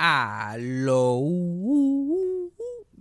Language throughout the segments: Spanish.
阿喽。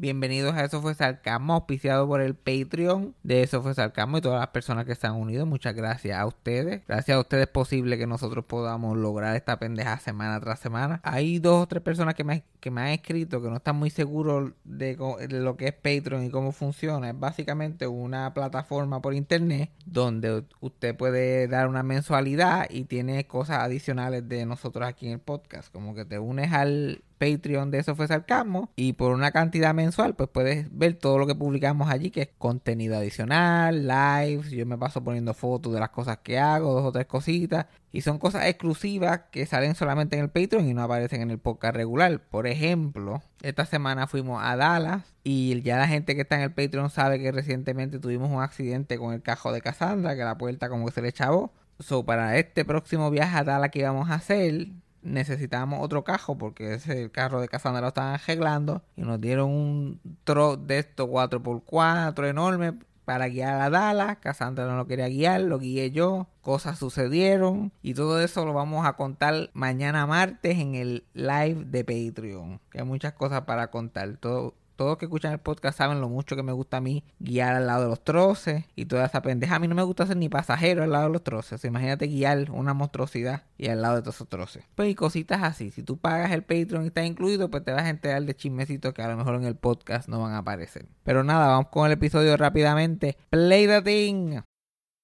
Bienvenidos a Eso fue Sarcasmo, auspiciado por el Patreon de Eso fue Sarcasmo y todas las personas que se han unido. Muchas gracias a ustedes. Gracias a ustedes es posible que nosotros podamos lograr esta pendeja semana tras semana. Hay dos o tres personas que me, que me han escrito que no están muy seguros de, de lo que es Patreon y cómo funciona. Es básicamente una plataforma por internet donde usted puede dar una mensualidad y tiene cosas adicionales de nosotros aquí en el podcast. Como que te unes al Patreon de Eso fue Sarcasmo y por una cantidad mensual pues puedes ver todo lo que publicamos allí que es contenido adicional, lives, yo me paso poniendo fotos de las cosas que hago, dos o tres cositas y son cosas exclusivas que salen solamente en el Patreon y no aparecen en el podcast regular. Por ejemplo, esta semana fuimos a Dallas y ya la gente que está en el Patreon sabe que recientemente tuvimos un accidente con el cajo de Cassandra, que la puerta como que se le chavó. So, para este próximo viaje a Dallas que íbamos a hacer, necesitábamos otro cajo porque ese carro de Cassandra lo estaban arreglando y nos dieron un truck de estos 4x4 enorme para guiar a Dallas. Cassandra no lo quería guiar, lo guié yo. Cosas sucedieron y todo eso lo vamos a contar mañana martes en el live de Patreon. Que hay muchas cosas para contar. Todo, todos que escuchan el podcast saben lo mucho que me gusta a mí guiar al lado de los troces y toda esa pendeja. A mí no me gusta ser ni pasajero al lado de los troces. Imagínate guiar una monstruosidad y al lado de todos esos troces. Pues y cositas así. Si tú pagas el Patreon y está incluido, pues te vas a enterar de chismecitos que a lo mejor en el podcast no van a aparecer. Pero nada, vamos con el episodio rápidamente. Play the thing.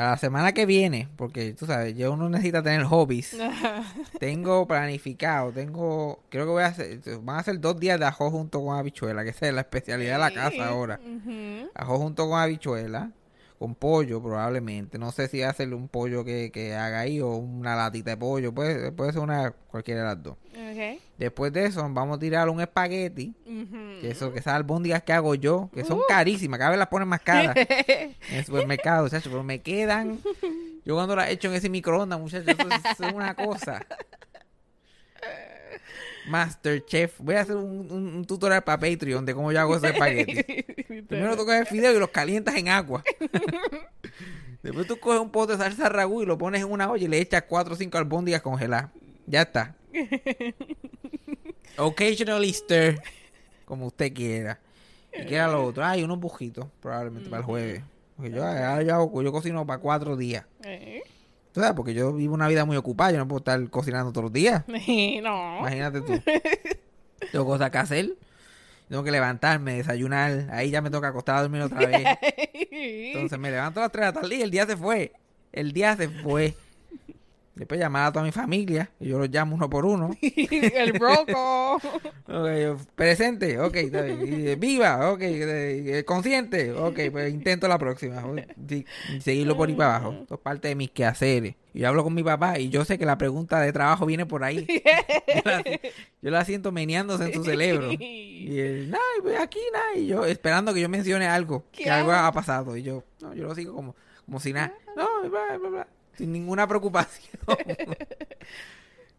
Para la semana que viene, porque tú sabes, yo uno necesita tener hobbies. tengo planificado, tengo, creo que voy a hacer, van a ser dos días de ajo junto con habichuela, que esa es la especialidad de la casa ahora. Ajo junto con habichuela, con pollo probablemente. No sé si hacerle un pollo que, que haga ahí o una latita de pollo, puede, puede ser una cualquiera de las dos. Okay. Después de eso, vamos a tirar un espagueti. Que eso, que esas albóndigas que hago yo, que son carísimas, cada vez las ponen más caras en el supermercado, muchachos, pero me quedan. Yo cuando las echo en ese microondas, muchachos, eso es, eso es una cosa. Masterchef. Voy a hacer un, un- un tutorial para Patreon de cómo yo hago esos espaguetis. Primero tú coges el fideo y los calientas en agua. Después tú coges un pote de salsa ragú y lo pones en una olla y le echas 4 o 5 albóndigas congeladas. Ya está. Occasionally stir. Como usted quiera. Y queda lo otro. Hay unos bujitos, probablemente para el jueves. Porque yo, hago- yo cocino para cuatro días. Eh, ¿Tú sabes? Porque yo vivo una vida muy ocupada. Yo no puedo estar cocinando todos los días. no. Imagínate tú. Tengo cosas que hacer. Tengo que levantarme, desayunar. Ahí ya me toca acostar a dormir otra vez. Entonces me levanto a las 3 de la tarde y el día se fue. El día se fue. Después llamar a toda mi familia. Y yo los llamo uno por uno. el broco. Ok, yo, presente, ok, está bien. Y, viva, ok, consciente, ok, pues intento la próxima. Sí, seguirlo por ahí para abajo. Esto es parte de mis quehaceres. Yo hablo con mi papá y yo sé que la pregunta de trabajo viene por ahí. Yo la, yo la siento meneándose en su cerebro. Y él, nah, pues aquí, nada. Y yo esperando que yo mencione algo, que ¿Qué algo ha pasado. Y yo, no, yo lo sigo como, como si nada. No, bla, bla, bla, sin ninguna preocupación.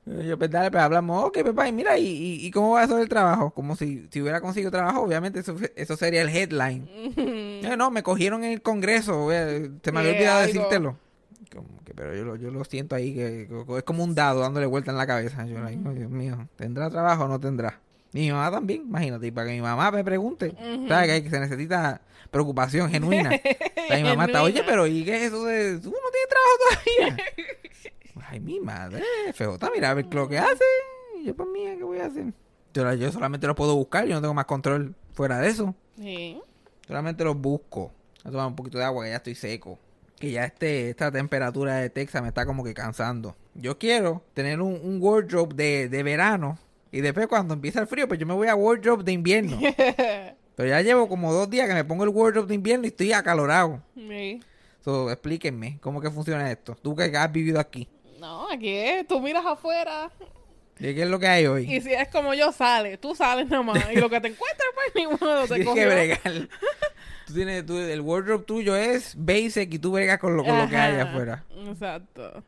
Yo, pues dale, pues hablamos, ok, papá, y mira, ¿y, y, y cómo va eso del trabajo? Como si, si hubiera conseguido trabajo, obviamente eso, eso sería el headline. Eh, no, me cogieron en el congreso, eh, se me había olvidado algo. decírtelo. Como que, pero yo, lo- yo lo siento ahí, que, que es como un dado dándole vuelta en la cabeza. Yo, Dios mío, ¿tendrá trabajo o no tendrá? Y mi mamá también, imagínate, y para que mi mamá me pregunte, ¿sabes? Que se necesita preocupación genuina. O sea, mi mamá está, oye, pero ¿y qué es eso de, tú no tienes trabajo todavía? Ay, mi madre, feota, mira a ver lo que hace. Yo, pues mía, ¿qué voy a hacer? Yo, yo solamente lo puedo buscar, yo no tengo más control fuera de eso. Sí. Solamente los busco. Voy a tomar un poquito de agua, que ya estoy seco. Que ya este, esta temperatura de Texas me está como que cansando. Yo quiero tener un, un wardrobe de, de verano. Y después cuando empieza el frío, pues yo me voy a wardrobe de invierno. Pero ya llevo como dos días que me pongo el wardrobe de invierno y estoy acalorado. Sí. So, explíquenme cómo que funciona esto. Tú que has vivido aquí. No, aquí es, tú miras afuera ¿Y qué es lo que hay hoy? y si es como yo sale, tú sales nada más y lo que te encuentras pues ni modo te Tienes que bregar. Tú tienes, tú- el wardrobe tuyo es basic y tú bregas con lo, con lo que hay afuera. Exacto.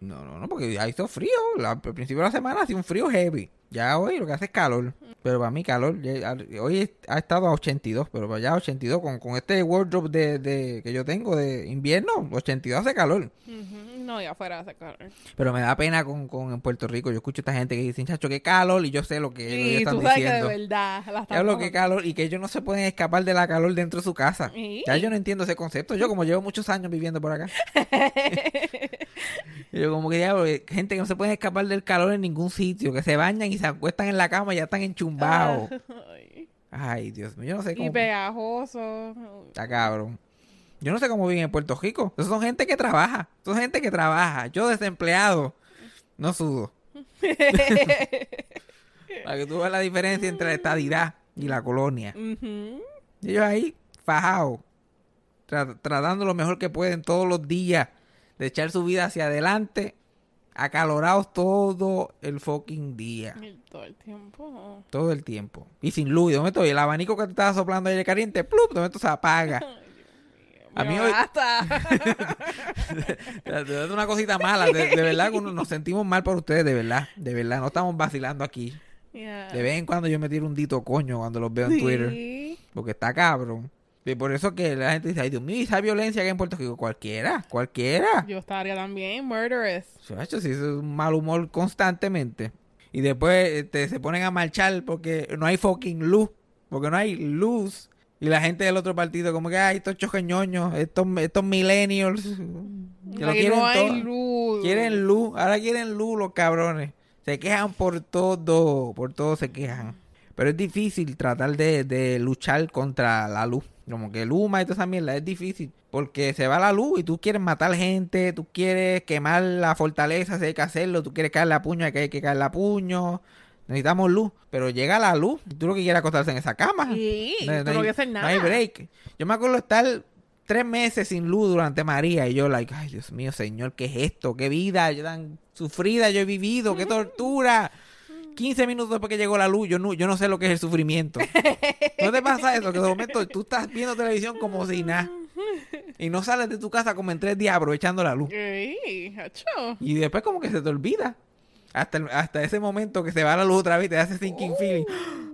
No, no, no, porque ha hizo frío. La- al principio de la semana hacía un frío heavy. Ya hoy lo que hace es calor. Pero para mí calor. hoy ha estado a 82, pero para allá 82 con, con este wardrobe de, de- que yo tengo de invierno, 82 hace calor. Ujú. No, y afuera hace calor. Pero me da pena con, con en Puerto Rico. Yo escucho a esta gente que dice, chacho, qué calor. Y yo sé lo que ellos Y están tú sabes diciendo. que de verdad la que calor y que ellos no se pueden escapar de la calor dentro de su casa. Sí. Ya yo no entiendo ese concepto. Yo como llevo muchos años viviendo por acá. yo como que diablo, eh, gente que no se puede escapar del calor en ningún sitio, que se bañan y se acuestan en la cama y ya están enchumbados. Ay. Dios mío, yo no sé Y cómo. pegajoso. Está cabrón. Yo no sé cómo viven en Puerto Rico. Esos son gente que trabaja. Son gente que trabaja. Yo desempleado no sudo. Para que tú veas la diferencia entre la estadidad y la colonia. Y ellos ahí, fajados, tra- tratando lo mejor que pueden todos los días de echar su vida hacia adelante, acalorados todo el fucking día, Y todo el tiempo. todo el tiempo. Y sin luz, ¿y dónde estoy? El abanico que te estaba soplando aire caliente, ¡plup! ¿Dónde esto se apaga? A mí hoy, doy una cosita mala, de, de verdad que nos sentimos mal por ustedes, de verdad, de verdad, no estamos vacilando aquí. De vez en cuando yo me tiro un dito coño cuando los veo en Twitter. Porque está cabrón. Y por eso que la gente dice, ay Dios mío, ¿y esa violencia que hay en Puerto Rico? Cualquiera, cualquiera. Yo estaría también murderous. Chacho, si es un mal humor constantemente. Y después este, se ponen a marchar porque no hay fucking luz. Porque no hay luz. Y la gente del otro partido como que, ay, estos choqueñoños, estos, estos millennials. Que lo quieren no hay luz. Quieren luz, ahora quieren luz los cabrones. Se quejan por todo, por todo se quejan. Pero es difícil tratar de, de luchar contra la luz. Como que Luma y toda esa mierda es difícil. Porque se va la luz y tú quieres matar gente, tú quieres quemar la fortaleza, si hay que hacerlo, tú quieres caerle a puño, hay que, hay que caerle a puño. Necesitamos luz. Pero llega la luz tú lo que quieres es acostarse en esa cama. Sí, No, tú no no hay- quieres hacer no nada. hay break. Yo me acuerdo estar tres meses sin luz durante María y yo, like, ay, Dios mío, señor, ¿qué es esto? ¿Qué vida yo tan sufrida yo he vivido? ¡Qué tortura! 15 minutos después que llegó la luz, yo no, yo no sé lo que es el sufrimiento. ¿No te pasa eso? Que de momento tú estás viendo televisión como si nada. Y no sales de tu casa como en tres días aprovechando la luz. Ey. Y después como que se te olvida. Hasta, el- hasta ese momento que se va la luz otra vez y te hace thinking feeling.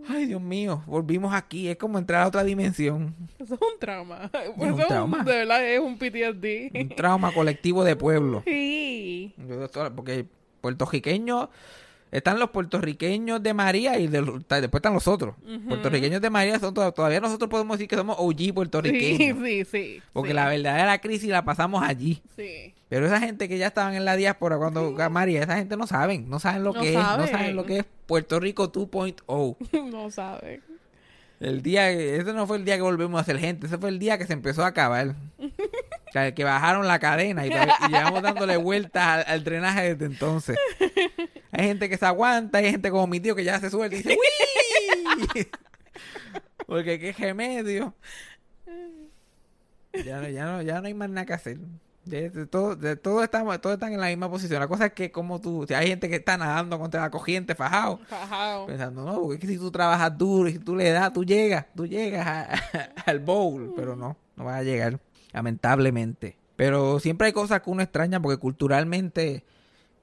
Ay, Dios mío, volvimos aquí. Es como entrar a otra dimensión. Eso es un trauma. un Eso trauma. de verdad es un PTSD. Un trauma colectivo de pueblo. Sí. Yo, Porque puertorriqueños, están los puertorriqueños de María y de después están los otros. Puertorriqueños de María son to- todavía nosotros podemos decir que somos OG puertorriqueños. sí, sí. Porque sí, la verdadera crisis la pasamos allí. Sí. Pero esa gente que ya estaban en la diáspora cuando María, esa gente no saben, no saben lo No que es, no saben. saben lo que es Puerto Rico 2.0. No sabe. El día, ese no fue el día que volvemos a ser gente, ese fue el día que se empezó a acabar. O sea, que bajaron la cadena y, y llevamos dándole vueltas al, al drenaje desde entonces. Hay gente que se aguanta, hay gente como mi tío que ya se suelta y dice ¡Uy! Porque qué remedio. Ya no, ya no, ya no hay más nada que hacer. De, de todo, de todo estamos, todos están en la misma posición. La cosa es que como tú, si hay gente que está nadando contra la corriente, fajado. Fajao. Pensando, no, porque es que si tú trabajas duro y si tú le das, tú llegas, tú llegas a- al bowl, pero no, no vas a llegar, lamentablemente. Pero siempre hay cosas que uno extraña porque culturalmente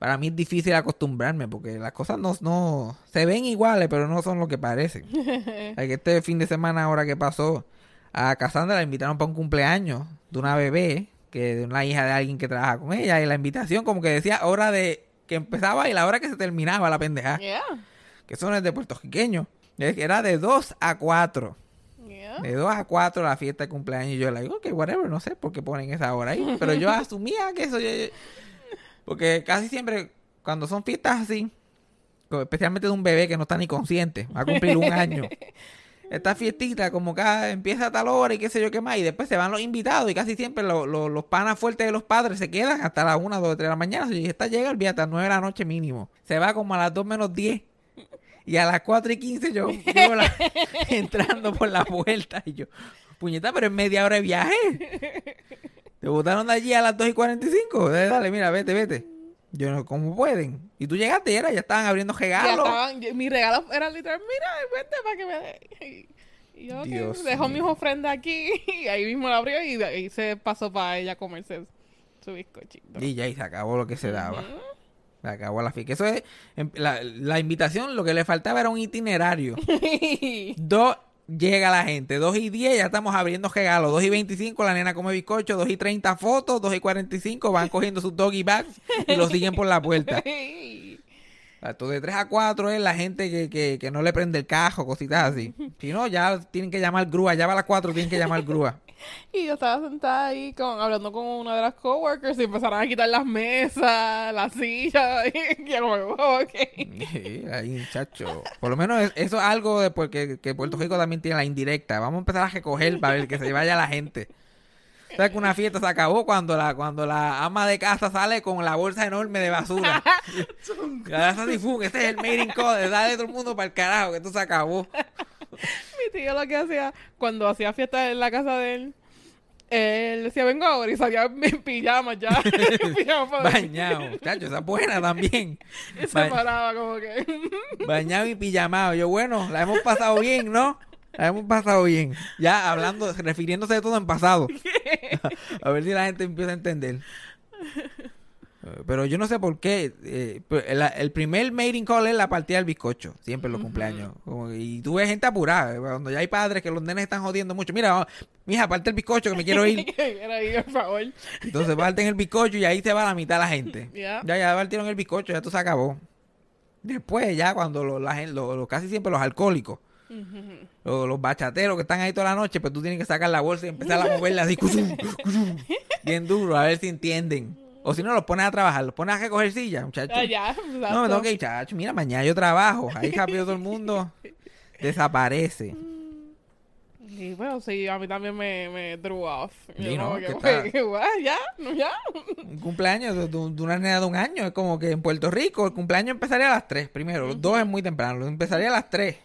para mí es difícil acostumbrarme porque las cosas no, no se ven iguales, pero no son lo que parecen. Este fin de semana ahora que pasó, a Cassandra la invitaron para un cumpleaños de una bebé, que de una hija de alguien que trabaja con ella, y la invitación como que decía hora de que empezaba y la hora que se terminaba la pendeja Yeah. que eso no es de puertorriqueño. Es que Era de 2 a 4. Yeah. De 2 a 4 la fiesta de cumpleaños. Y yo le digo, ok, whatever, no sé por qué ponen esa hora ahí. Pero yo asumía que eso... yo- porque casi siempre, cuando son fiestas así, especialmente de un bebé que no está ni consciente, va a cumplir un año. esta fiestita como cada empieza a tal hora y qué sé yo qué más, y después se van los invitados y casi siempre lo- lo- los panas fuertes de los padres se quedan hasta las 1, 2, 3 de la mañana. Si esta llega el hasta las 9 de la noche mínimo. Se va como a las 2 menos 10. Y a las 4 y 15 yo, yo la- entrando por la puerta y yo, puñeta, pero es media hora de viaje. Te botaron de allí a las 2 y 45. Dale, dale, mira, vete, vete. Yo no, ¿cómo pueden? Y tú llegaste y era, ya estaban abriendo Ya regalos. estaban, mi regalo era literal, mira, vente para que me dé. Y yo, ok, Dios dejó mis ofrendas aquí y ahí mismo la abrió y de ahí se pasó para ella comerse su bizcochito. Y ya, y se acabó lo que se daba. Se acabó la fiesta. Eso es, em, la, la invitación, lo que le faltaba era un itinerario. Dos, llega la gente. Dos y diez, ya estamos abriendo regalos. Dos y veinticinco, la nena come bizcocho. Dos y treinta fotos. Dos y cuarenta y cinco, van cogiendo sus doggy bags y los siguen por la puerta. De 3 a 4 es la gente que, que, que no le prende el cajo, cositas así. Si no, ya tienen que llamar grúa. Ya va a las 4, tienen que llamar grúa. Y yo estaba sentada ahí con, hablando con una de las coworkers y empezaron a quitar las mesas, las sillas. Y yo como, oh, ok. Sí, ahí, muchacho. Por lo menos es- eso es algo de porque que Puerto Rico también tiene la indirecta. Vamos a empezar a recoger para ver que se vaya la gente. O sea que una fiesta se acabó cuando la cuando la ama de casa sale con la bolsa enorme de basura. ¡fum! Este es el mating code. Dale todo el mundo para el carajo, que esto se acabó. Mi tío lo que hacía, cuando hacía fiesta en la casa de él, él decía, vengo ahora y salía en pijama ya. Pijama. Bañado. Muchacho, esa es buena también. Y se Ba- paraba como que... Bañado y pijamado. Yo, bueno, la hemos pasado bien, ¿no? Hemos pasado bien. Ya hablando, refiriéndose de todo en pasado. a ver si la gente empieza a entender. Pero yo no sé por qué. eh, el, primer mating call es la partida del bizcocho. Siempre en los cumpleaños. Como y tú ves gente apurada. eh, Cuando ya hay padres que los nenes están jodiendo mucho. Mira, mija, parte el bizcocho que me quiero ir. Por favor. Entonces parten el bizcocho y ahí se va la mitad de la gente. Ya. Ya, ya partieron el bizcocho, ya todo se acabó. Después, ya cuando lo- la gen- lo- lo- casi siempre los alcohólicos, los, los bachateros que están ahí toda la noche, pues tú tienes que sacar la bolsa y empezar a moverla así, cusum, cusum, bien duro, a ver si entienden. O si no, los pones a trabajar, los pones a recoger sillas, muchachos. Ah, ya, No, me tengo que ir, chacho. Mira, mañana yo trabajo. Ahí rápido todo el mundo desaparece. Y bueno, sí, a mí también me, me drew off. Yo ¿no? Que que, está- "Güey, ¿qué, what? ¿Ya? ¿No, ya? Un cumpleaños de, de- de una nena de un año. Es como que en Puerto Rico el cumpleaños empezaría a las 3 primero. Los dos es muy temprano. Empezaría a las 3.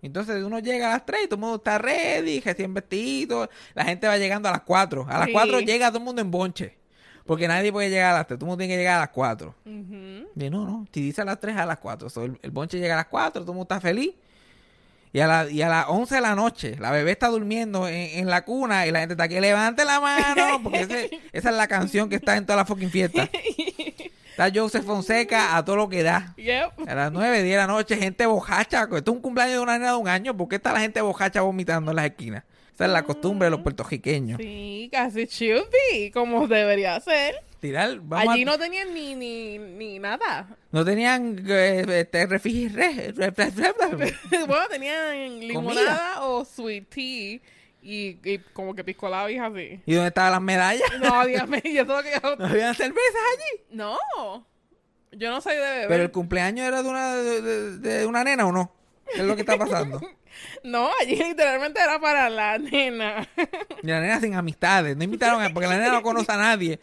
Entonces uno llega a las 3 y todo el mundo está ready, recién vestido. La gente va llegando a las 4. A las Sí. 4 llega todo el mundo en bonche. Porque nadie puede llegar a las 3. Todo el mundo tiene que llegar a las 4. Ujú. Y no, no. Si dice a las 3, a las 4. So, el, el bonche llega a las 4, todo el mundo está feliz. Y a, la, y a las 11 de la noche, la bebé está durmiendo en, en la cuna y la gente está aquí, levante la mano, porque ese- esa es la canción que está en toda la fucking fiesta. Está Joseph Fonseca a todo lo que da. Yep. A las 9, 10 de la noche, gente bojacha. Esto es un cumpleaños de una nena de un año. ¿Por qué está la gente bojacha vomitando en las esquinas? Esa es la costumbre de los puertorriqueños. Sí, casi should be, como debería ser. Tirar, vamos Allí a- no tenían ni, ni, ni nada. no tenían eh, este, bueno, tenían limonada o sweet tea y, y como que pisco labis así. ¿Y dónde estaban las medallas? No, dígame, yo todo que ¿No habían cervezas allí? No, yo no soy de beber. Pero el cumpleaños era de una, de, de- de una nena o no? ¿Qué es lo que está pasando? No, allí literalmente era para la nena. Y la nena sin amistades. No invitaron a... Porque la nena no conoce a nadie.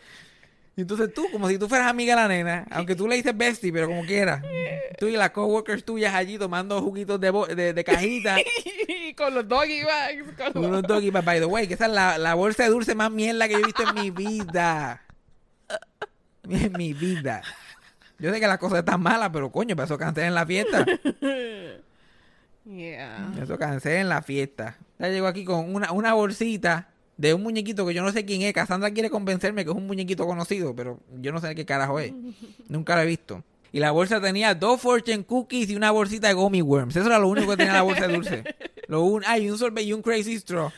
Y entonces tú, como si tú fueras amiga de la nena, aunque tú le dices bestie, pero como quieras. Tú y las coworkers tuyas allí tomando juguitos de, bo- de, de cajita. y con los doggy bags. Con con los- doggy bags. By the way, que esa es la, la bolsa de dulce más mierda que yo he visto en mi vida. En mi vida. Yo sé que las cosas están malas, pero coño, para eso cancelen la fiesta. Yeah. Eso cancelen la fiesta. Ya llegó aquí con una, una bolsita de un muñequito que yo no sé quién es. Cassandra quiere convencerme que es un muñequito conocido, pero yo no sé qué carajo es. Nunca lo he visto. Y la bolsa tenía dos fortune cookies y una bolsita de gummy worms. Eso era lo único que tenía la bolsa de dulce. Lo un, ay, un sorbet y un crazy straw.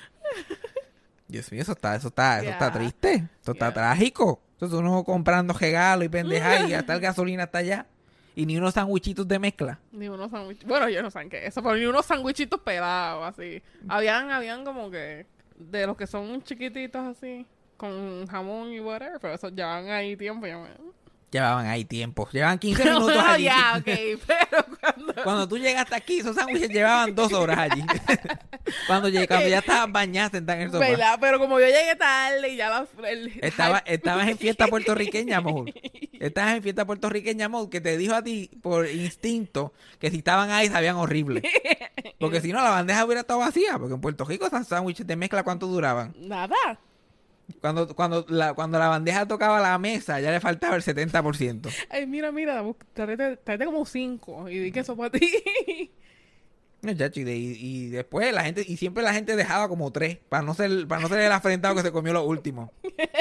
Dios mío, eso está, eso está, eso está triste. Eso está trágico. Entonces uno comprando regalos y pendejadas y hasta el gasolina hasta allá. Y ni unos sandwichitos de mezcla. Ni unos sándwichitos. Bueno, yo no sé qué es eso, pero ni unos sándwichitos pelados así. Habían, habían como que de los que son chiquititos así, con jamón y whatever, pero eso llevan ahí tiempo. Ya me... Llevaban ahí tiempo. Llevaban 15 minutos allí. ya, ok, pero cuando Cuando tú llegaste aquí, esos sándwiches llevaban dos horas allí. cuando, llegué, cuando ya estabas bañada sentada en el sofá. ¿Verdad? Pero como yo llegué tarde y ya la... el- Estaba, estabas en fiesta puertorriqueña, amor. Estabas en fiesta puertorriqueña, amor, que te dijo a ti por instinto que si estaban ahí sabían horrible. Porque si no, la bandeja hubiera estado vacía. Porque en Puerto Rico esos sándwiches de mezcla, ¿cuánto duraban? Nada. Cuando, cuando, la, cuando la bandeja tocaba la mesa, ya le faltaba el 70%. Ay, mira, mira, tráete, tráete como cinco y di que eso para ti. No, chacho, y, de- y- después la gente, y siempre la gente dejaba como tres, para no ser, para no ser el afrentado que se comió los últimos.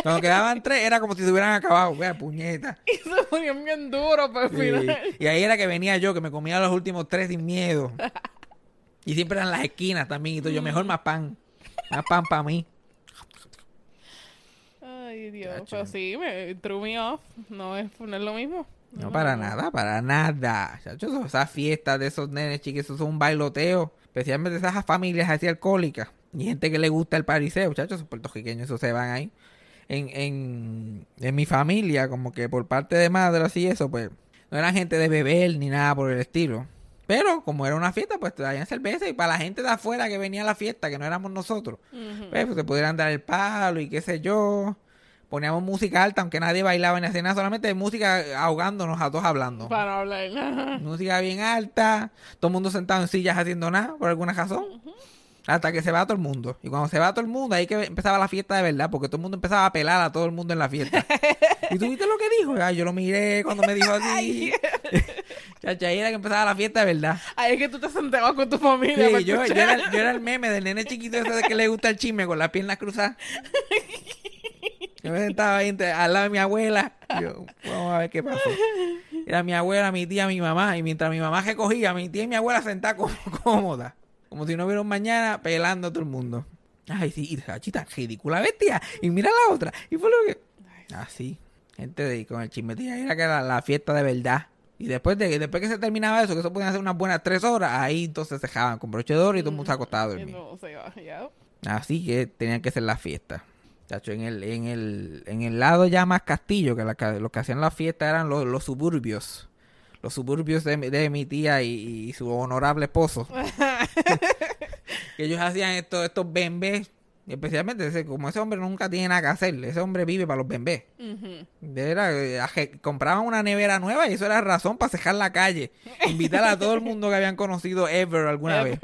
Cuando quedaban tres, era como si se hubieran acabado, vea, puñeta. y se ponían bien duros para el Sí. final. Y ahí era que venía yo, que me comía los últimos tres sin miedo. Y siempre eran las esquinas también, y todo yo, mejor más pan. Más pan para mí. Dios. Pero sí, me threw me off. No es, no es lo mismo. No, para nada, para nada. Chacho, esas fiestas de esos nenes chiquitos, eso es un bailoteo. Especialmente esas familias así alcohólicas. Y gente que le gusta el pariseo, chacho, esos puertorriqueños, esos se van ahí. En, en, en mi familia, como que por parte de madre, así eso, pues, no eran gente de beber ni nada por el estilo. Pero como era una fiesta, pues traían cerveza y para la gente de afuera que venía a la fiesta, que no éramos nosotros, pues, pues se pudieran dar el palo y qué sé yo. Poníamos música alta, aunque nadie bailaba ni hacía nada, solamente música ahogándonos a todos hablando. Para hablar. Música bien alta, todo el mundo sentado en sillas haciendo nada, por alguna razón. Hasta que se va todo el mundo. Y cuando se va todo el mundo, ahí que empezaba la fiesta de verdad, porque todo el mundo empezaba a pelar a todo el mundo en la fiesta. ¿Y tú viste lo que dijo? Ay, yo lo miré cuando me dijo así. Chacha, ahí era que empezaba la fiesta de verdad. Ahí es que tú te sentabas con tu familia. Sí, yo, yo era, yo era el meme del nene chiquito ese de que le gusta el chisme con las piernas cruzadas. Yo me sentaba ahí al lado de mi abuela. Yo, vamos a ver qué pasó. Era mi abuela, mi tía, mi mamá. Y mientras mi mamá recogía, mi tía y mi abuela sentadas como cómodas. Como si no hubiera un mañana pelando a todo el mundo. Ay, sí, y chachita, ridícula bestia. Y mira la otra. Y fue lo que. Así. Gente de, con el chismetillo. Era que era la fiesta de verdad. Y después de después que se terminaba eso, que eso podían hacer unas buenas tres horas, ahí entonces se dejaban con broche de oro y todo el mundo se acostaba a dormir. ya. Así que tenían que ser las fiestas. Chacho, en el, en el, en el lado ya más castillo, que la, que- los que hacían la fiesta eran los, los suburbios. Los suburbios de, mi- de mi tía y, y su honorable esposo. que ellos hacían estos, estos bembés. Especialmente, ese- como ese hombre nunca tiene nada que hacer, ese hombre vive para los bembés. Aje- compraban una nevera nueva y eso era razón para cejar la calle. Invitar a todo el mundo que habían conocido ever alguna vez.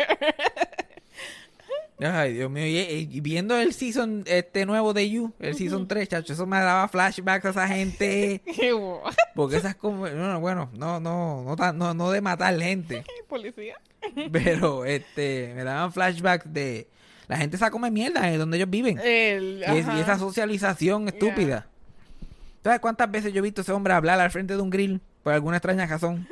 Ay, Dios mío. Y, y viendo el season este nuevo de You, el season 3, chacho, eso me daba flashbacks a esa gente. Porque esas como. No, no, bueno, no, no, no, no, no de matar gente. Policía. Pero este, me daban flashbacks de. La gente se come mierda de donde ellos viven. El, Y, es- y ajá. esa socialización estúpida. ¿Sabes cuántas veces yo he visto a ese hombre hablar al frente de un grill? Por alguna extraña razón.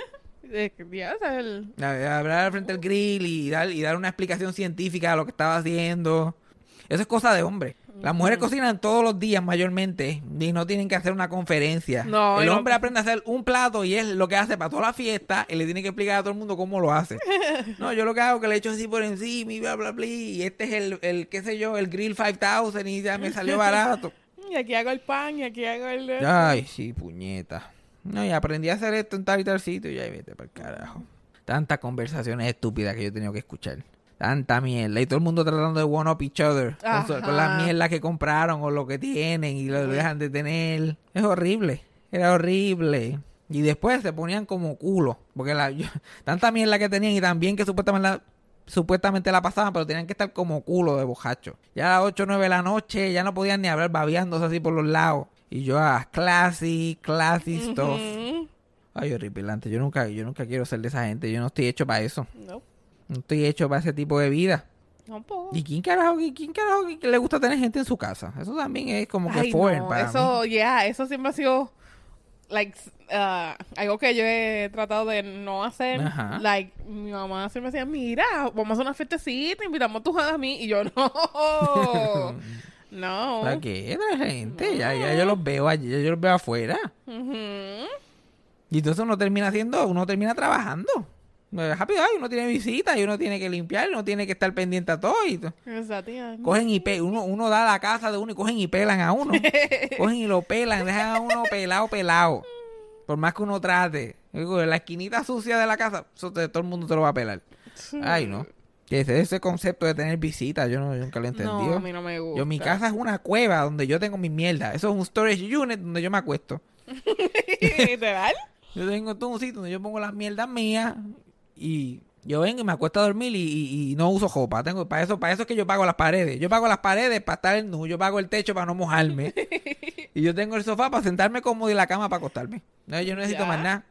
Eh, ya, el... A- Hablar al frente del grill y dar, y dar una explicación científica de lo que estaba haciendo. Eso es cosa de hombre. Las mujeres cocinan todos los días mayormente y no tienen que hacer una conferencia. No, el no- hombre aprende a hacer un plato y es lo que hace para toda la fiesta y le tiene que explicar a todo el mundo cómo lo hace. No, yo lo que hago es que le echo así por encima y bla, bla, bla. Y este es el, el qué sé yo, el grill 5000 y ya me salió barato. Y aquí hago el pan, y aquí hago el... Ay, sí, puñeta. No, y aprendí a hacer esto en tal y tal sitio y ya vete para el carajo. Tantas conversaciones estúpidas que yo he tenido que escuchar. Tanta mierda. Y todo el mundo tratando de one up each other. Con, su- con la Ajá. mierda que compraron o lo que tienen y lo dejan de tener. Es horrible. Era horrible. Y después se ponían como culo. Porque la, yo- tanta mierda que tenían y también que supuestamente la, supuestamente la pasaban, pero tenían que estar como culo de bojacho. Ya a las 8 o 9 de la noche ya no podían ni hablar babeándose así por los lados. Y yo a classy, classy stuff. Ujú. Ay, horripilante. Yo nunca, yo nunca quiero ser de esa gente. Yo no estoy hecho para eso. No, No estoy hecho para ese tipo de vida. tampoco. ¿Y quién carajo, quién carajo le gusta tener gente en su casa? Eso también es como que Ay, foreign no, para eso, mí. yeah, eso siempre ha sido like uh, algo que yo he tratado de no hacer. Ajá. Like mi mamá siempre decía, mira, vamos a una fiestecita, invitamos a tus a mí y yo no. no. ¿Para qué? La gente, ya, ya yo los veo allí, ya yo los veo afuera. Ujú. Y entonces uno termina haciendo, uno termina trabajando. Eh, Rápido, ay, uno tiene visitas y uno tiene que limpiar, uno tiene que estar pendiente a todo. Y to- Exacto, cogen y pe uno, uno da la casa de uno y cogen y pelan a uno. cogen y lo pelan, dejan a uno pelado, pelado. Por más que uno trate. La esquinita sucia de la casa, eso te- todo el mundo te lo va a pelar. Ay, no. Que Ese, ese concepto de tener visitas, yo, no, yo nunca lo he entendido. No, a mí no me gusta. Yo, mi casa es una cueva donde yo tengo mi mierda. Eso es un storage unit donde yo me acuesto. ¿Literal? Yo tengo todo un sitio donde yo pongo las mierdas mías y yo vengo y me acuesto a dormir y, y- y no uso ropa. Tengo, para eso, para eso es que yo pago las paredes. Yo pago las paredes para estar en nu, yo pago el techo para no mojarme. y yo tengo el sofá para sentarme cómodo y la cama para acostarme. No, yo no necesito Ya. más nada.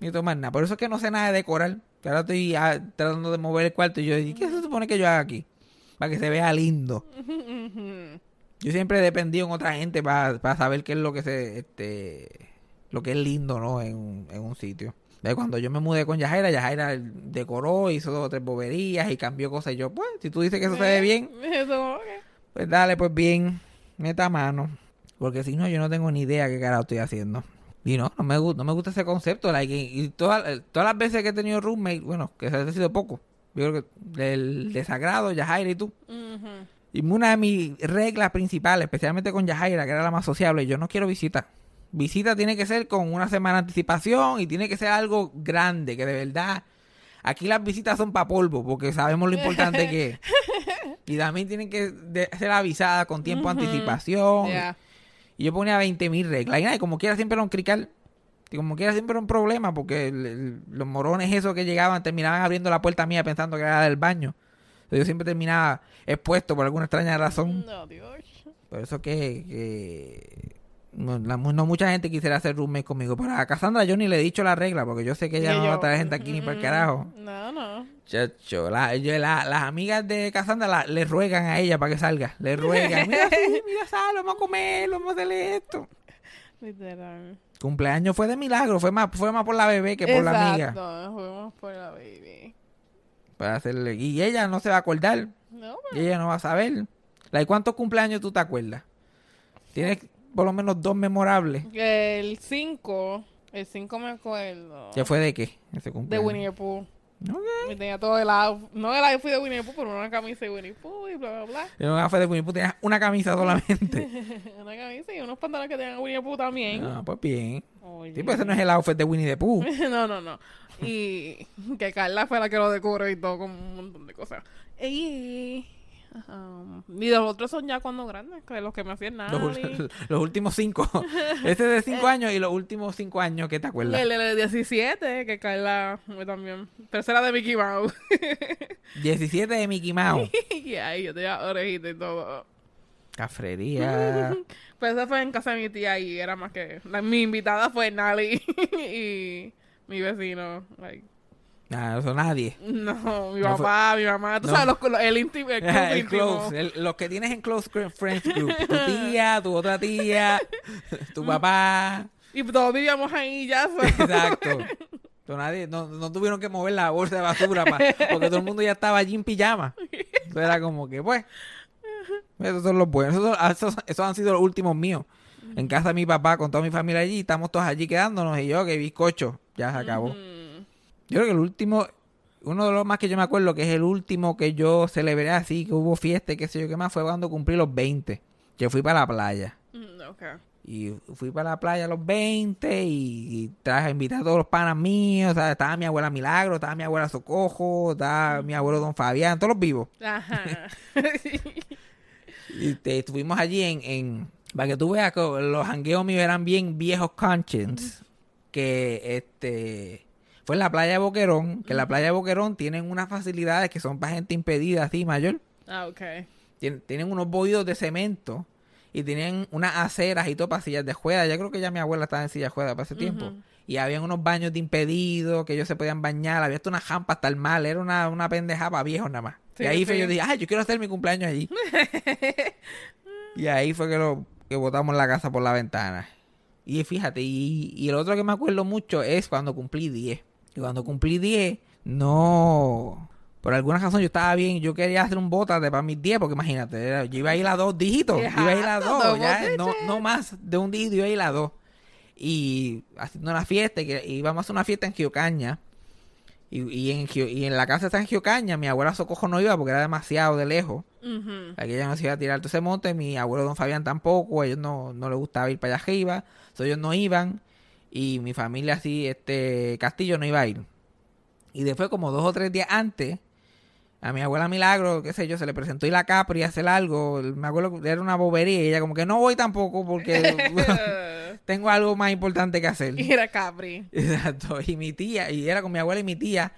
Necesito más nada. Por eso es que no sé nada de decorar. Que ahora estoy ah, tratando de mover el cuarto y yo digo, ¿qué se supone que yo haga aquí? Para que se vea lindo. Yo siempre he dependido en otra gente para saber qué es lo que se, este, lo que es lindo, ¿no? En, un- en un sitio. De cuando yo me mudé con Yajaira, Yajaira decoró, hizo dos o tres boberías y cambió cosas. Y yo, pues, si tú dices que eso se ve bien, Eso, pues dale, pues bien, meta mano. Porque si no, yo no tengo ni idea qué carajo estoy haciendo. Y no, no me, gusta, no me gusta ese concepto. Like, y y todas, todas las veces que he tenido roommate, bueno, que se ha sido poco. Yo creo que del desagrado, Yajaira y tú. Y una de mis reglas principales, especialmente con Yajaira, que era la más sociable, yo no quiero visita. Visita tiene que ser con una semana de anticipación y tiene que ser algo grande, que de verdad. Aquí las visitas son para polvo, porque sabemos lo importante que es. Y también tienen que ser avisadas con tiempo de anticipación. Y yo ponía 20.000 reglas. Y nada, y como quiera siempre era un crical. Y como quiera siempre era un problema, porque el- el- los morones esos que llegaban terminaban abriendo la puerta mía pensando que era del baño. Yo siempre terminaba expuesto por alguna extraña razón. No, Dios. Por eso que, que la- no mucha gente quisiera hacer roommate conmigo. Pero a Cassandra yo ni le he dicho la regla, porque yo sé que ella no va a traer gente aquí ni para el carajo. No, no. Chacho, la- yo- la- las amigas de Cassandra la- le ruegan a ella para que salga. Le ruegan. Mira, sí, mira, sal, vamos a comer, vamos a hacerle esto. Literal. Cumpleaños fue de milagro, fue más, fue más por la bebé que por la amiga. Exacto, fuimos por la baby. Para hacerle, y ella no se va a acordar, No, y ella no va a saber. Like, ¿Cuántos cumpleaños tú te acuerdas? Tienes por lo menos dos memorables. El 5, el 5 me acuerdo. ¿Qué fue de qué? Ese De cumpleaños? Winnie the Pooh. Ok. Y tenía todo el outfit. No el outfit de Winnie the Pooh, pero una camisa de Winnie the Pooh y bla, bla, bla. Yo no fue de Winnie Pooh, tenías una camisa solamente. una camisa y unos pantalones que tenían Winnie the Pooh también. Ah, pues bien. Oye. Sí, pues ese no es el outfit de Winnie the Pooh. no, no, no. Y que Carla fue la que lo decoró y todo con un montón de cosas. Y, um, y los otros son ya cuando grandes, que los que me hacían nada. Los, últimos cinco. Este de cinco años y los últimos cinco años, ¿qué te acuerdas? El de 17, que Carla también. Tercera de Mickey Mouse. 17 de Mickey Mouse. y ahí yo tenía orejita y todo. Cafrería. Pero eso fue en casa de mi tía y era más que. la- mi invitada fue Nali y mi vecino. Like, Nada, eso nadie. no, mi No papá, mi mamá. Tú no. sabes, los, los- el íntimo. El, club El íntimo. close, el- los que tienes en Close Friends Group. Tu tía, tu otra tía, tu papá. Y todos vivíamos ahí ya. Exacto. Nadie, no, no tuvieron que mover la bolsa de basura pa- porque todo el mundo ya estaba allí en pijama. Entonces era como que, pues, esos son los buenos. Esos, son- esos, esos han sido los últimos míos. En casa de mi papá, con toda mi familia allí, estamos todos allí quedándonos y yo, que bizcocho, ya se acabó. Mm, Yo creo que el último, uno de los más que yo me acuerdo, que es el último que yo celebré así, que hubo fiesta y qué sé yo qué más, fue cuando cumplí los 20, que fui para la playa. mm. Y fui para la playa a los 20 y, traje invité a todos los panas míos. o sea, Estaba mi abuela Milagro, estaba mi abuela Socojo, estaba mi abuelo Don Fabián, todos los vivos. Ajá. Y te- estuvimos allí en, en... Para que tú veas que los jangueos míos eran bien viejos conscience. Que este... Fue en la playa de Boquerón. Que en la playa de Boquerón tienen unas facilidades que son para gente impedida así mayor. ah, ok. Tien- tienen unos boidos de cemento y tienen unas aceras y todo para sillas de juega. Yo creo que ya mi abuela estaba en silla de juega para ese tiempo. Y habían unos baños de impedidos que ellos se podían bañar. Había hasta una jampa hasta el mal. Era una, una pendeja para viejos nada más. Sí, y ahí fue yo dije, ay, yo quiero hacer mi cumpleaños allí. y ahí fue que lo que botamos la casa por la ventana. Y fíjate, y, y el otro que me acuerdo mucho es cuando cumplí 10. Y cuando cumplí 10, no... Por alguna razón yo estaba bien, yo quería hacer un bota de para mis 10, porque imagínate, yo iba a ir a dos dígitos, yo iba a ir a dos, ya, no, más de un dígito, iba a ir a dos. Y haciendo una fiesta, y que íbamos a hacer una fiesta en Giocaña, y, y, en, Gio- y en la casa está en Giocaña, mi abuela Socojo no iba porque era demasiado de lejos. Ujú. Aquí ella no se iba a tirar todo ese monte, mi abuelo Don Fabián tampoco, a ellos no, no les gustaba ir para allá arriba, so ellos no iban. Y mi familia así, este Castillo no iba a ir. Y después, como dos o tres días antes, a mi abuela Milagro, qué sé yo, se le presentó ir a Capri a hacer algo. Me acuerdo que era una bobería y ella como que no voy tampoco porque tengo algo más importante que hacer. Y era Capri. Exacto. Y mi tía, y era con mi abuela y mi tía,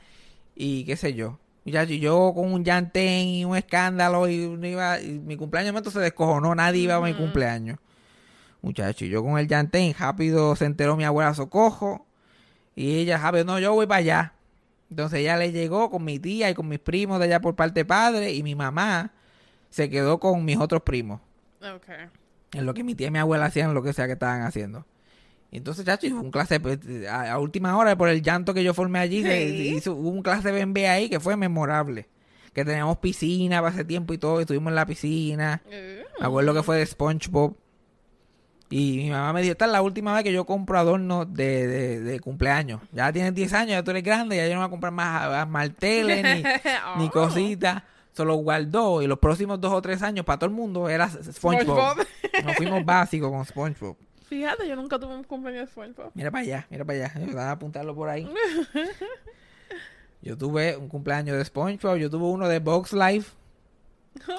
y qué sé yo. Y yo con un llantén y un escándalo y, iba, y mi cumpleaños momento se descojonó, nadie iba a mi cumpleaños. Muchacho, yo con el llantén, rápido se enteró mi abuela Socojo, y ella, sabe, no, yo voy para allá. Entonces ella le llegó con mi tía y con mis primos de allá por parte de padre, y mi mamá se quedó con mis otros primos. Ok. En lo que mi tía y mi abuela hacían lo que sea que estaban haciendo. Entonces, chacho, fue un clase pues, a, última hora por el llanto que yo formé allí, se- Sí. se hizo hubo un clase de BMB ahí que fue memorable. Que teníamos piscina para ese tiempo y todo, y estuvimos en la piscina. Uh, Me acuerdo que fue de SpongeBob. Y mi mamá me dijo, esta es la última vez que yo compro adornos de, de, de cumpleaños. Ya tienes 10 años, ya tú eres grande, ya yo no voy a comprar más, marteles ni, ni Oh. cositas. Solo guardó y los próximos dos o tres años para todo el mundo era SpongeBob. SpongeBob. Nos fuimos básicos con SpongeBob. Fíjate, yo nunca tuve un cumpleaños de SpongeBob. Mira para allá, mira para allá. Yo voy a apuntarlo por ahí. Yo tuve un cumpleaños de SpongeBob, yo tuve uno de Box Life.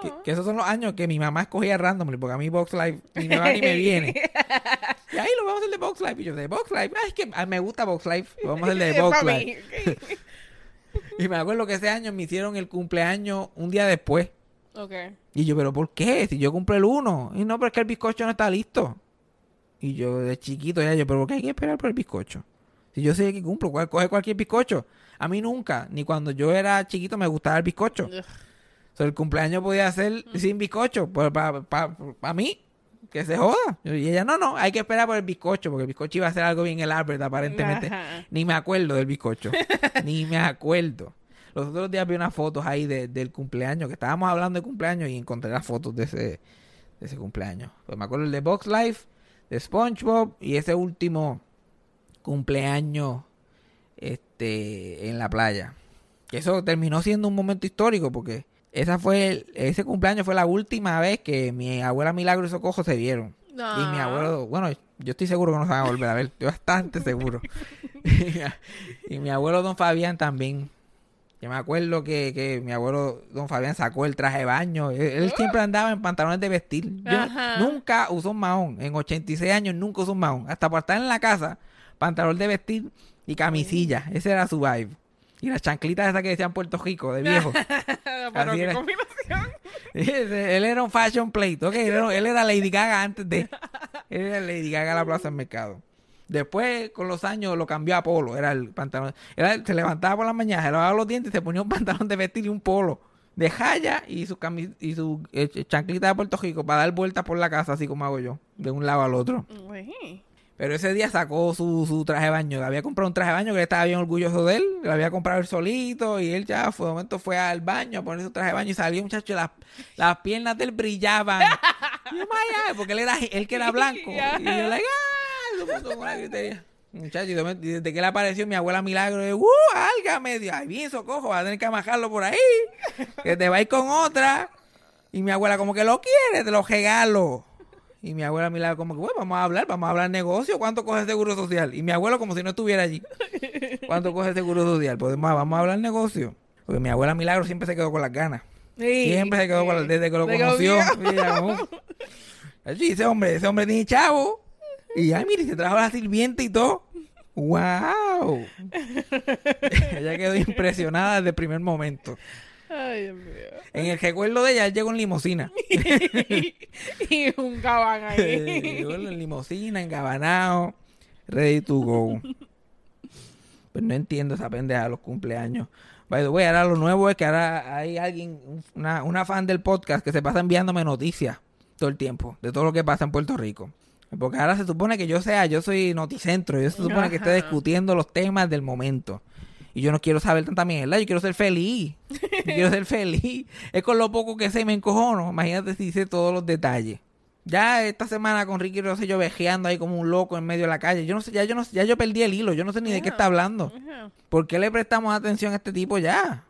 Que, que esos son los años que mi mamá escogía randomly, porque a mí Box Life ni me va ni me viene. Y ahí lo vamos a hacer de Box Life. Y yo, de Box Life, ay, es que me gusta Box Life. Vamos a hacer de Box Life. Y me acuerdo que ese año me hicieron el cumpleaños un día después. Y yo, ¿pero por qué? Si yo cumplo el uno. Y no, pero es que el bizcocho no está listo. Y yo, de chiquito, ya yo, ¿pero por qué hay que esperar por el bizcocho? Si yo sé que cumplo, ¿cuál- coge cualquier bizcocho. A mí nunca, ni cuando yo era chiquito me gustaba el bizcocho. Ugh. O sea, el cumpleaños podía ser sin bizcocho. Pues para mí, que se joda. Y ella, no, no, hay que esperar por el bizcocho, porque el bizcocho iba a ser algo bien el Albert, aparentemente. Ajá. Ni me acuerdo del bizcocho. Ni me acuerdo. Los otros días vi unas fotos ahí de- del cumpleaños, que estábamos hablando de cumpleaños y encontré las fotos de ese, de ese cumpleaños. Pues me acuerdo el de Box Life, de SpongeBob y ese último cumpleaños este, en la playa. Que eso terminó siendo un momento histórico porque esa fue el- ese cumpleaños fue la última vez que mi abuela Milagro y Socojo se vieron. Y mi Ah. abuelo, bueno, yo estoy seguro que no se van a volver a ver, estoy bastante seguro. y mi abuelo Don Fabián también. Yo me acuerdo que, que mi abuelo Don Fabián sacó el traje de baño. Él, él siempre andaba en pantalones de vestir. Yo nunca usó un mahón. En 86 años nunca usó un mahón. Hasta por estar en la casa, pantalón de vestir y camisilla. Ese era su vibe. Y las chanclitas esas que decían Puerto Rico, de viejo. Pero Así qué era. combinación. Él era un fashion plate, ok, él era, él era Lady Gaga antes de. Él era Lady Gaga a la plaza del mercado. Después, con los años, lo cambió a polo. Era el pantalón. Era, se levantaba por la mañana, se lavaba los dientes y se ponía un pantalón de vestir y un polo. De jaya y su camis y su eh, chanclita de Puerto Rico para dar vueltas por la casa, así como hago yo, de un lado al otro. Uy. Pero ese día sacó su, su traje de baño. Había comprado un traje de baño que él estaba bien orgulloso de él. Lo había comprado él solito. Y él ya, fue, de momento, fue al baño a poner su traje de baño. Y salió, muchacho, las, las piernas de él brillaban. y yo, porque él era él que era blanco. Y yo, like, ¡ah! Todo una gritería. Muchacho, y de desde que él apareció, mi abuela Milagro, y, ¡uh! ¡Álgame! Dios, ay, bien, socojo, va a tener que amajarlo por ahí. Que te va a ir con otra. Y mi abuela, como que lo quiere, te lo regalo. Y mi abuela Milagro como que, bueno, vamos a hablar, vamos a hablar negocio, ¿cuánto coge seguro social? Y mi abuelo como si no estuviera allí. ¿Cuánto coge seguro social? Pues vamos a- vamos a hablar negocio. Porque mi abuela Milagro siempre se quedó con las ganas. Sí, Siempre se quedó con las, desde que lo conoció. Así, ese hombre, ese hombre tiene chavo. Y ay, mire, se trajo la sirvienta y todo. ¡Wow! ella quedó impresionada desde el primer momento. Ay, Dios mío. En el recuerdo de ella, él llegó en limosina. y un cabán ahí. Llegó en limosina, engabanado, ready to go. Pero no entiendo esa pendeja de los cumpleaños. By the way, ahora lo nuevo es que ahora hay alguien, una, una fan del podcast que se pasa enviándome noticias todo el tiempo de todo lo que pasa en Puerto Rico. Porque ahora se supone que yo sea, yo soy noticentro, yo se supone que esté Ajá. discutiendo los temas del momento. Y yo no quiero saber tanta mierda, yo quiero ser feliz. Yo quiero ser feliz. Es con lo poco que sé me encojono. Imagínate si sé todos los detalles. Ya esta semana con Ricky Rosselló vejeando ahí como un loco en medio de la calle. Yo no sé, ya yo no ya yo perdí el hilo, yo no sé ni de qué está hablando. ¿Por qué le prestamos atención a este tipo ya?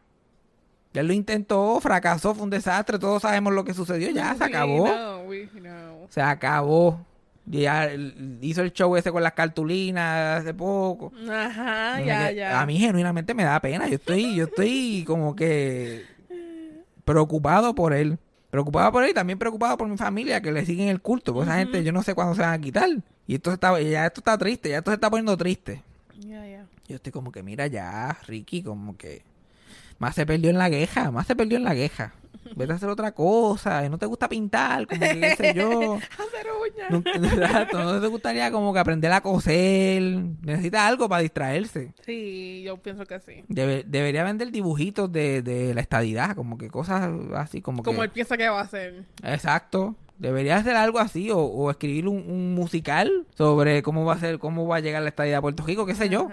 Ya él lo intentó, fracasó, fue un desastre, todos sabemos lo que sucedió, ya se acabó. know, we know. Se acabó. Ya él hizo el show ese con las cartulinas hace poco. Ajá, ya, ya. A mí genuinamente me da pena. Yo estoy, yo estoy como que preocupado por él. Preocupado por él y también preocupado por mi familia que le siguen el culto. Porque esa gente yo no sé cuándo se van a quitar. Y esto está, ya esto está triste, ya esto se está poniendo triste. Ya, ya. Yo estoy como que, mira ya, Ricky, como que más se perdió en la queja, más se perdió en la queja. Vete a hacer otra cosa, no te gusta pintar, como que qué sé yo. Hacer uñas. No, exacto, no te gustaría como que aprender a coser. Necesita algo para distraerse. Sí, yo pienso que sí. Debe- debería vender dibujitos de, de la estadidad, como que cosas así, como, Como que... él piensa que va a hacer. Exacto. Debería hacer algo así o, o escribir un, un musical sobre cómo va a ser, cómo va a llegar la estadidad a Puerto Rico, qué sé yo.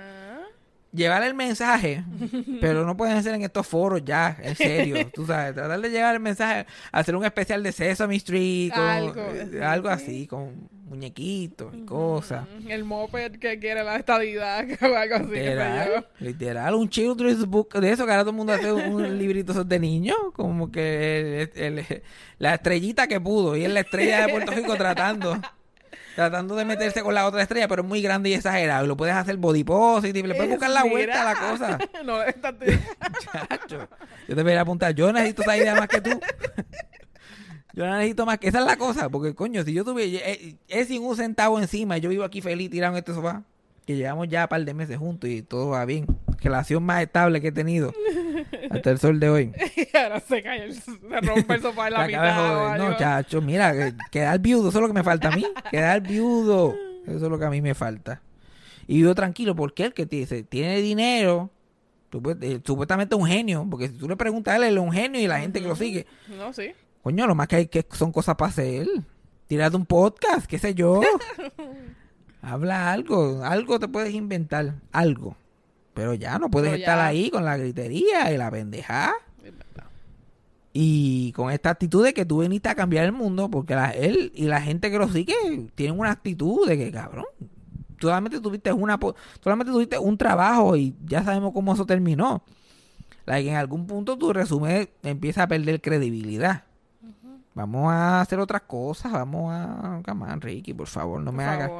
Llevar el mensaje, pero no pueden ser en estos foros ya, en serio. Tú sabes, tratar de llevar el mensaje, hacer un especial de Sesame Street, con- Algo, sí. algo así, con muñequitos y cosas. El moped que quiere la estadidad o algo así. Literal, literal, un children's book de eso, que ahora todo el mundo hace un, librito de niños, como que el- el- la estrellita que pudo, y es la estrella de Puerto Rico tratando, tratando de meterse con la otra estrella, pero es muy grande y exagerado, y lo puedes hacer body positive, le puedes buscar la vuelta a la cosa. no, esta Chacho, yo debería apuntar, yo necesito esa idea más que tú. Yo no necesito más que esa es la cosa, porque coño, si yo tuve eh, es sin un centavo encima, yo vivo aquí feliz tirado en este sofá, que llevamos ya un par de meses juntos y todo va bien. Relación más estable que he tenido hasta el sol de hoy. y ahora se cae, el- se rompe el sofá en la mitad. No, chacho, mira, que- quedar viudo, eso es lo que me falta a mí. Quedar viudo, eso es lo que a mí me falta. Y vivo tranquilo, porque él que tiene, tiene dinero, supu- eh, supuestamente un genio, porque si tú le preguntas a él, él es un genio y la gente que lo sigue, No, sí. coño, lo más que hay que son cosas para hacer. Tirar un podcast, qué sé yo. Habla algo, algo te puedes inventar, algo. Pero ya no puedes Pero estar ya- ahí con la gritería y la pendeja. Y con esta actitud de que tú viniste a cambiar el mundo, porque la- él y la gente que lo sigue tienen una actitud de que, cabrón, solamente tuviste, una, solamente tuviste un trabajo y ya sabemos cómo eso terminó. Like, en algún punto tu resumen empieza a perder credibilidad. Vamos a hacer otras cosas, vamos a... Come on, Ricky, por favor, no me Por hagas...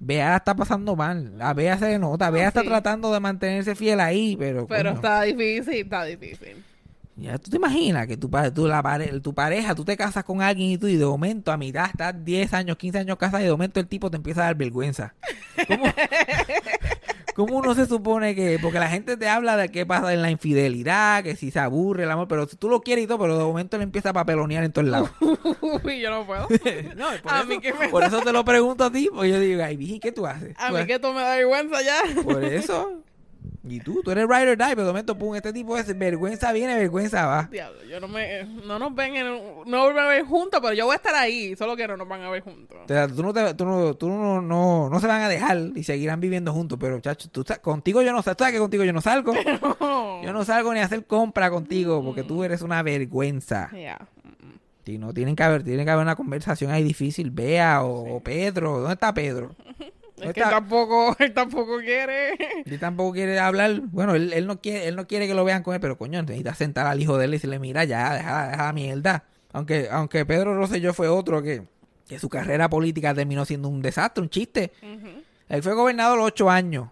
la está pasando mal, a Bea se le nota, Bea está sí. tratando de mantenerse fiel ahí, pero... Pero coño, está difícil, está difícil. ya tú te imaginas que tu, tú, la pare- tu pareja, tú te casas con alguien y tú y de momento a mitad estás 10 años, 15 años casada y de momento el tipo te empieza a dar vergüenza. ¿Cómo, cómo uno se supone que...? Porque la gente te habla de qué pasa en la infidelidad, que si se aburre el amor, pero si tú lo quieres y todo, pero de momento le empieza a papelonear en todos lados. Uy, yo no puedo. no, por, A eso, mí que me- por eso te lo pregunto a ti, porque yo digo, ay, Vigi, ¿qué tú haces? A Tú mí haces- que esto me da vergüenza ya. Por eso. Y tú, tú eres ride or die, pero de momento, pum, este tipo es vergüenza viene, vergüenza va. Diablo, yo no me... No nos ven en... No van a ver juntos, pero yo voy a estar ahí. Solo que no nos van a ver juntos. O sea, tú no, te- tú no, tú no, no, no se van a dejar y seguirán viviendo juntos, pero chacho, tú, contigo yo no salgo, tú sabes que contigo yo no salgo. Yo no salgo ni a hacer compra contigo porque tú eres una vergüenza. Ya. Si no, tienen que haber, tiene que haber una conversación ahí difícil. Bea o, o Pedro, ¿dónde está Pedro? Es que él tampoco, él tampoco quiere. Él tampoco quiere hablar. Bueno, él, él no quiere, él no quiere que lo vean con él, pero coño, necesita sentar al hijo de él y decirle, mira, ya, deja, deja la mierda. Aunque, aunque Pedro Rosselló fue otro que, que su carrera política terminó siendo un desastre, un chiste. Él fue gobernador los ocho años.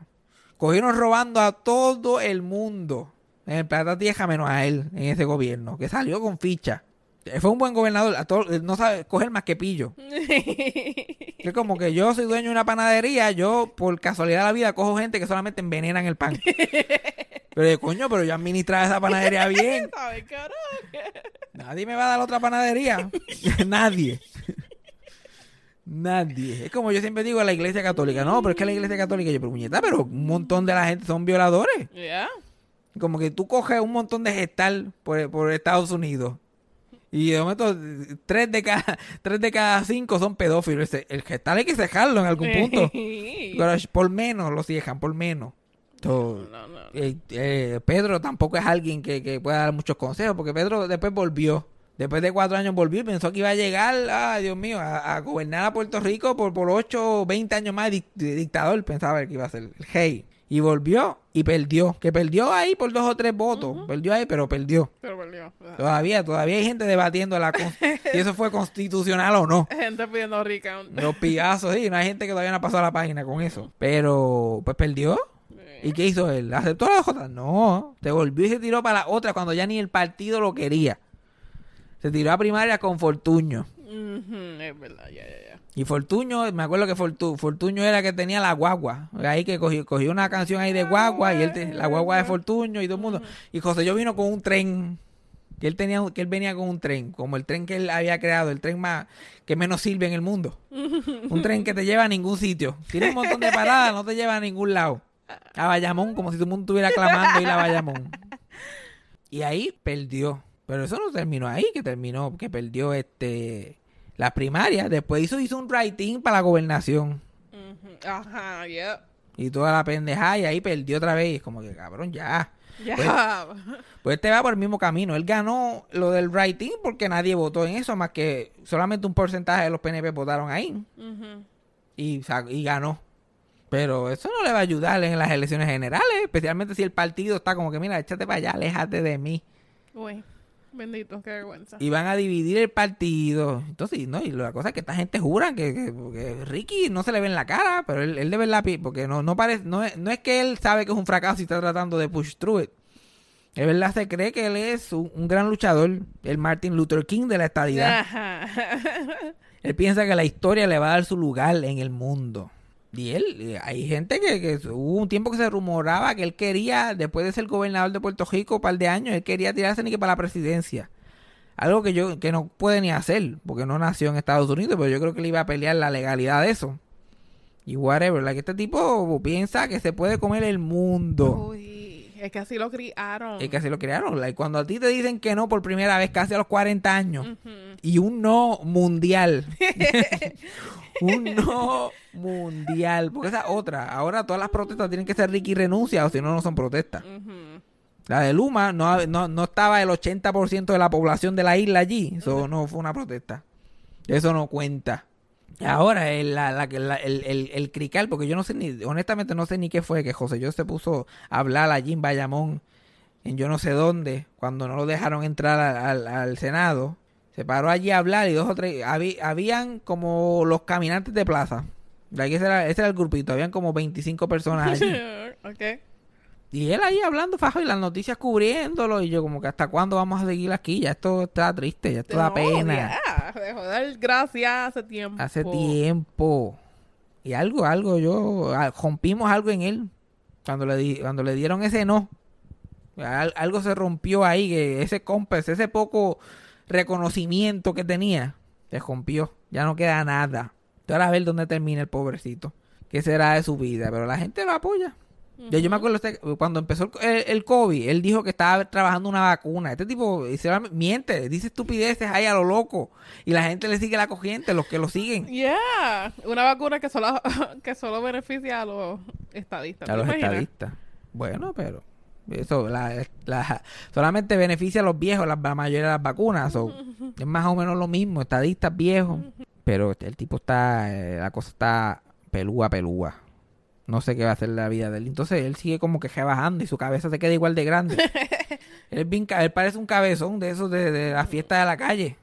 Cogieron robando a todo el mundo en el planeta Tierra menos a él en ese gobierno, que salió con ficha. Él Fue un buen gobernador, a todo- él no sabe coger más que pillo. Que como que yo soy dueño de una panadería, yo por casualidad de la vida cojo gente que solamente envenenan el pan. Pero yo, coño, pero yo administraba esa panadería bien. Nadie me va a dar otra panadería. Nadie. Nadie. Es como yo siempre digo a la iglesia católica. No, pero es que la iglesia católica, yo, pero muñeca, pero un montón de la gente son violadores. Como que tú coges un montón de gestal por, por Estados Unidos. Y de momento, tres de cada, tres de cada cinco son pedófilos. Ese- El gestal hay que cejarlo en algún punto. Pero por menos lo ciejan, por menos. So, No, no. eh, eh, Pedro tampoco es alguien que, que pueda dar muchos consejos, porque Pedro después volvió. Después de cuatro años volvió y pensó que iba a llegar, ay Dios mío, a, a gobernar a Puerto Rico por, por ocho o veinte años más de dictador. Pensaba que iba a ser el hey. Y volvió y perdió. Que perdió ahí por dos o tres votos. Perdió ahí, pero perdió. Pero perdió. Todavía, todavía hay gente debatiendo la si eso fue constitucional o no. Gente pidiendo recount. Los pigazos, sí, no hay gente que todavía no ha pasado la página con eso. Pero, pues perdió. ¿Y qué hizo él? ¿Aceptó la J? No. Se volvió y se tiró para la otra cuando ya ni el partido lo quería. Se tiró a primaria con Fortuño. Es verdad, ya, ya, ya. Y Fortuño, me acuerdo que Fortu- Fortuño era que tenía la guagua. Ahí que cogió, una canción ahí de guagua y él te- la guagua de Fortuño y todo el mundo. Y José yo vino con un tren. Que él tenía que él venía con un tren, como el tren que él había creado, el tren más que menos sirve en el mundo. Un tren que te lleva a ningún sitio. Tiene un montón de paradas, no te lleva a ningún lado. A Bayamón, como si todo el mundo estuviera clamando ir a Bayamón. Y ahí perdió. Pero eso no terminó ahí, que terminó, que perdió este las primarias. Después hizo, hizo un writing para la gobernación. Ajá, yeah. Y toda la pendejada, y ahí perdió otra vez. Como que, cabrón, ya. Ya. Pues este va por el mismo camino. Él ganó lo del writing porque nadie votó en eso, más que solamente un porcentaje de los PNP votaron ahí. Y, sa- y ganó. Pero eso no le va a ayudar en las elecciones generales, especialmente si el partido está como que, mira, échate para allá, aléjate de mí. Uy, bendito, qué vergüenza. Y van a dividir el partido. Entonces, no, y la cosa es que esta gente jura que, que- que Ricky no se le ve en la cara, pero él, él de verdad, pi- porque no, no parece, no es, no es que él sabe que es un fracaso y está tratando de push through it. De verdad se cree que él es un, un gran luchador, el Martin Luther King de la estadidad. Ajá. Él piensa que la historia le va a dar su lugar en el mundo. Y él, eh, hay gente que, que hubo un tiempo que se rumoraba que él quería, después de ser gobernador de Puerto Rico un par de años, él quería tirarse ni que para la presidencia. Algo que yo, que no puede ni hacer, porque no nació en Estados Unidos, pero yo creo que le iba a pelear la legalidad de eso. Y whatever, like, este tipo piensa que se puede comer el mundo. Uy, es que así lo criaron. Es que así lo crearon. like, cuando a ti te dicen que no por primera vez, casi a los 40 años, y un no mundial. un no mundial. Porque esa es otra. Ahora todas las protestas tienen que ser Ricky renuncia o si no, no son protestas. La de Luma no, no, no estaba el 80% de la población de la isla allí. Eso no fue una protesta. Eso no cuenta. Ahora el, la, la- la- el, el, el crical, porque yo no sé ni, honestamente no sé ni qué fue que José yo se puso a hablar allí en Bayamón, en yo no sé dónde, cuando no lo dejaron entrar al, al- al Senado. Se paró allí a hablar y dos o tres, habí- habían como los caminantes de plaza. Ese, era, ese era el grupito, habían como 25 personas allí. ok. Y él ahí hablando fajo y las noticias cubriéndolo. Y yo como que hasta cuándo vamos a seguir aquí. Ya esto está triste, ya esto da pena. ya, de dar gracias hace tiempo. Hace tiempo. Y algo, algo, yo rompimos algo en él. Cuando le, di- cuando le dieron ese no. Al- algo se rompió ahí, que ese compás, ese poco reconocimiento que tenía, se rompió. Ya no queda nada. Ahora a ver dónde termina el pobrecito. ¿Qué será de su vida? Pero la gente lo apoya. Yo, yo me acuerdo cuando empezó el, el- el COVID, él dijo que estaba trabajando una vacuna. Este tipo y se va- miente, dice estupideces ahí a lo loco. Y la gente le sigue la corriente, los que lo siguen. Yeah, una vacuna que solo, que solo beneficia a los estadistas. A ¿te los imaginas? estadistas. Bueno, pero eso la, la- solamente beneficia a los viejos, la, la mayoría de las vacunas. so, es más o menos lo mismo, estadistas viejos. Pero el tipo está, eh, la cosa está pelúa, pelúa. No sé qué va a hacer la vida de él. Entonces él sigue como que bajando y su cabeza se queda igual de grande. él, es bien él parece un cabezón de esos de, de la fiesta de la calle.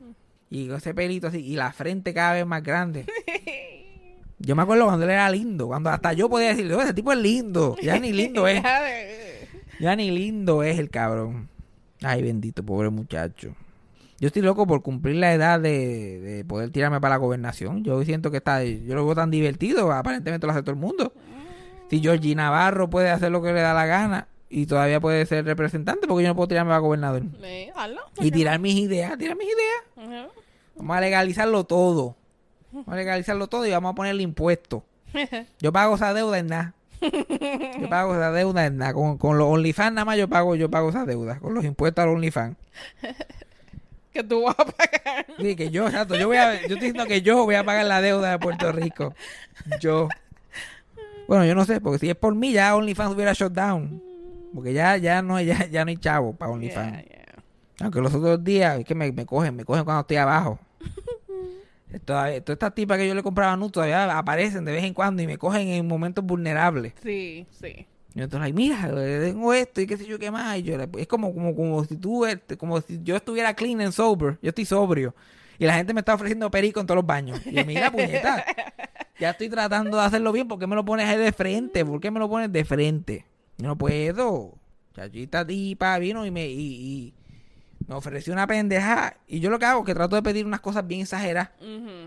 Y con ese pelito así. Y la frente cada vez más grande. Yo me acuerdo cuando él era lindo. Cuando hasta yo podía decirle, "Oh, ese tipo es lindo. Ya ni lindo es. Ya ni lindo es el cabrón. Ay, bendito, pobre muchacho. Yo estoy loco por cumplir la edad de, de poder tirarme para la gobernación. Yo siento que está, yo lo veo tan divertido, aparentemente lo hace todo el mundo. Si Georgie Navarro puede hacer lo que le da la gana y todavía puede ser representante, porque yo no puedo tirarme para gobernador. Hazlo. Y tirar mis ideas, tirar mis ideas. Vamos a legalizarlo todo. Vamos a legalizarlo todo y vamos a ponerle impuestos. Yo pago esa deuda en nada. Yo pago esa deuda en nada. Con, con los OnlyFans nada más yo pago, yo pago esa deuda. Con los impuestos a los OnlyFans. que tú vas a pagar. Sí, que yo, exacto. Yo, voy a, yo estoy diciendo que yo voy a pagar la deuda de Puerto Rico. Yo. Bueno, yo no sé, porque si es por mí ya OnlyFans hubiera shut down. Porque ya, ya, no, ya, ya no hay chavo para OnlyFans. Yeah, yeah. Aunque los otros días es que me, me cogen, me cogen cuando estoy abajo. Todas estas tipas que yo le compraba nudes todavía aparecen de vez en cuando y me cogen en momentos vulnerables. Sí, sí. Y entonces, like, mira, eh, tengo esto y qué sé yo qué más. Y yo, es como, como, como si tú, este, como si yo estuviera clean and sober. Yo estoy sobrio. Y la gente me está ofreciendo perico en todos los baños. Y yo, mira, puñeta. Ya estoy tratando de hacerlo bien. ¿Por qué me lo pones ahí de frente? ¿Por qué me lo pones de frente? Yo no puedo. Chachita tipa vino y me, y, y me ofreció una pendeja. Y yo lo que hago es que trato de pedir unas cosas bien exageradas.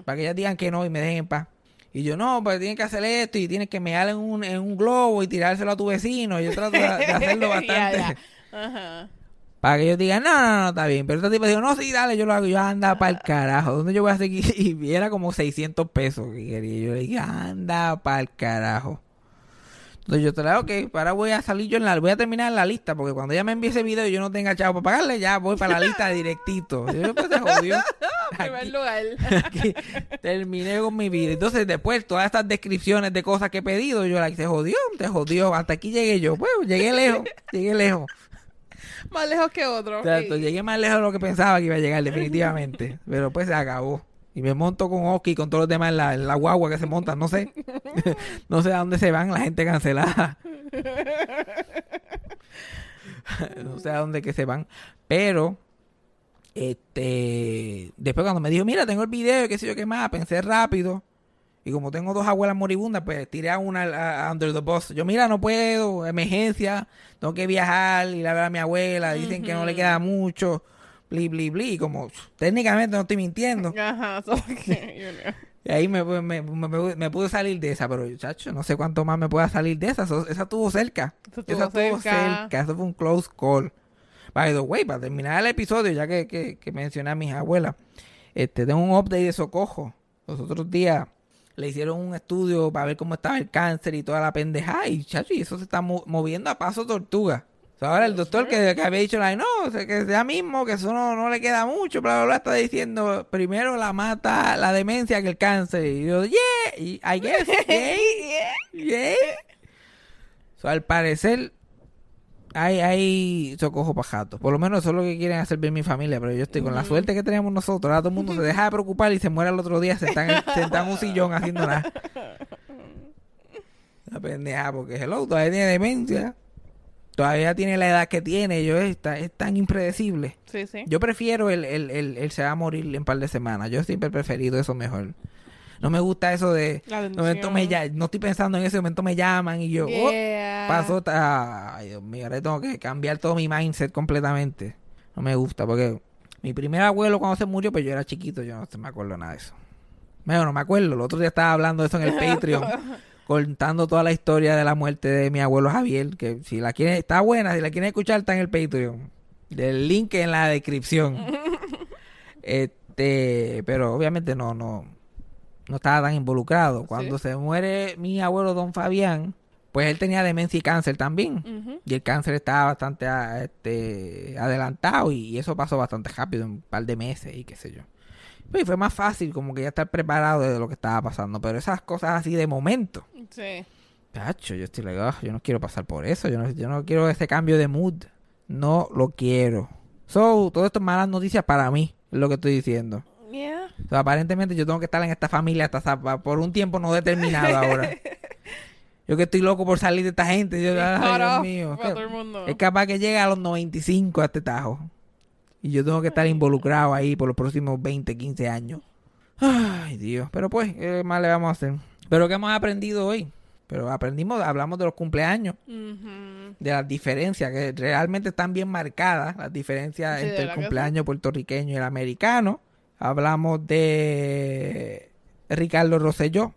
Para que ellas digan que no y me dejen en paz. Y yo, no, pues tienes que hacer esto y tienes que mear en un, en un globo y tirárselo a tu vecino. Yo trato de, de hacerlo bastante. Ajá. Para que ellos digan, no, no, no, está bien. Pero este tipo dijo, no, sí, dale, yo lo hago. Yo, anda para el carajo. ¿Dónde yo voy a seguir? Y era como 600 pesos que quería. Yo le dije, anda para el carajo. Entonces yo te la ok, ahora voy a salir yo en la, voy a terminar en la lista, porque cuando ella me envíe ese video y yo no tenga chavo para pagarle, ya voy para la lista directito. Yo pues se jodió. En primer lugar. Aquí terminé con mi vida. Entonces, después, todas estas descripciones de cosas que he pedido, yo, like, se jodió, se jodió. Hasta aquí llegué yo. Pues, llegué lejos, llegué lejos. Más lejos que otro. Exacto, llegué más lejos de lo que pensaba que iba a llegar, definitivamente. Pero pues se acabó. Y me monto con Oki y con todos los demás en la, en la guagua que se montan, no sé. no sé a dónde se van la gente cancelada. no sé a dónde que se van. Pero, este, después cuando me dijo, mira, tengo el video y qué sé yo qué más, pensé rápido. Y como tengo dos abuelas moribundas, pues tiré a una a- under the bus. Yo, mira, no puedo, emergencia, tengo que viajar, ir a ver a mi abuela, dicen que no le queda mucho, bli, bli, bli. Como técnicamente no estoy mintiendo. Ajá, so que, you know. Y ahí me, me, me, me- pude salir de esa, pero chacho, no sé cuánto más me pueda salir de esa. Eso- esa estuvo cerca. Eso estuvo esa estuvo cerca. cerca. Eso fue un close call. By the way, para terminar el episodio, ya que, que, que mencioné a mis abuelas, este, tengo un update de Socojo. Los otros días le hicieron un estudio para ver cómo estaba el cáncer y toda la pendejada. Y chacho, y eso se está mo- moviendo a paso tortuga. Ahora el doctor que, que había dicho, like, no, que sea mismo, que eso no, no le queda mucho, bla, bla, bla, está diciendo, primero la mata la demencia que el cáncer. Y yo, yeah, y I guess, yeah, yeah. So, al parecer, hay, hay socojo pajato. Por lo menos eso es lo que quieren hacer bien mi familia. Pero yo estoy con la suerte que tenemos nosotros. Ahora todo el mundo se deja de preocupar y se muere el otro día sentado en, sentado en un sillón haciendo nada. La pendeja, porque hello, todavía tiene demencia. Todavía tiene la edad que tiene. Yo es, ta- es tan impredecible. Sí, sí. Yo prefiero el, el, el, el se va a morir en un par de semanas. Yo siempre he preferido eso mejor. No me gusta eso de... Momento me no estoy pensando en ese momento me llaman y yo... oh, Yeah. pasó ta- ay Dios mío ahora tengo que cambiar todo mi mindset completamente no me gusta porque mi primer abuelo cuando se murió pues yo era chiquito yo no me acuerdo nada de eso bueno no me acuerdo el otro día estaba hablando de eso en el Patreon contando toda la historia de la muerte de mi abuelo Javier que si la quieren está buena si la quieren escuchar está en el Patreon del link en la descripción. Este pero obviamente no no no estaba tan involucrado. Cuando se muere mi abuelo don Fabián pues él tenía demencia y cáncer también. Y el cáncer estaba bastante ah, este, adelantado y, y eso pasó bastante rápido, en un par de meses y qué sé yo. Pues fue más fácil como que ya estar preparado de lo que estaba pasando, pero esas cosas así de momento, Sí. Tacho, yo estoy like, "Ah, yo no quiero pasar por eso, yo no, yo no quiero ese cambio de mood, no lo quiero. So, todo esto es malas noticias para mí, es lo que estoy diciendo. Yeah. Aparentemente yo tengo que estar en esta familia hasta por un tiempo no determinado ahora. Yo que estoy loco por salir de esta gente. Yo, ay, Dios mío. para todo el mundo. Es capaz que llegue a los 95 a este tajo. Y yo tengo que estar involucrado ahí por los próximos 20, 15 años. Ay, Dios. Pero pues, ¿qué más le vamos a hacer? Pero ¿qué hemos aprendido hoy? Pero aprendimos, hablamos de los cumpleaños, de las diferencias, que realmente están bien marcadas, las diferencias Sí, entre el cumpleaños puertorriqueño y el americano. Hablamos de Ricardo Rosselló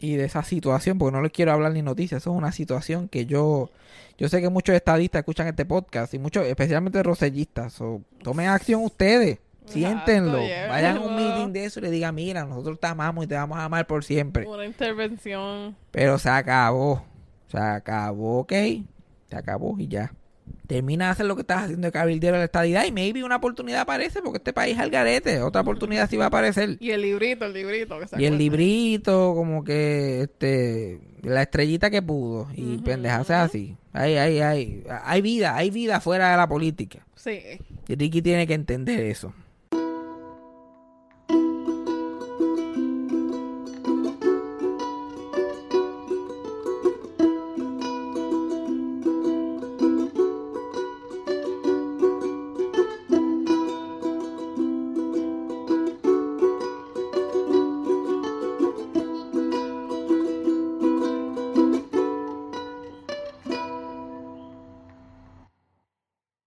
y de esa situación, porque no les quiero hablar ni noticias, eso es una situación que yo, yo sé que muchos estadistas escuchan este podcast y muchos, especialmente rosellistas, so, tomen acción ustedes, siéntenlo, vayan a un meeting de eso y le digan, mira, nosotros te amamos y te vamos a amar por siempre. Una intervención. Pero se acabó. Se acabó, ok. Se acabó y ya. Termina de hacer lo que estás haciendo de cabildero de la estadidad y maybe una oportunidad aparece porque este país es al garete. Otra oportunidad sí va a aparecer. Y el librito, el librito. Que se Y el librito, como que este la estrellita que pudo. Y pendejarse así. Hay, hay, hay, hay vida, hay vida fuera de la política. Sí. Y Ricky tiene que entender eso.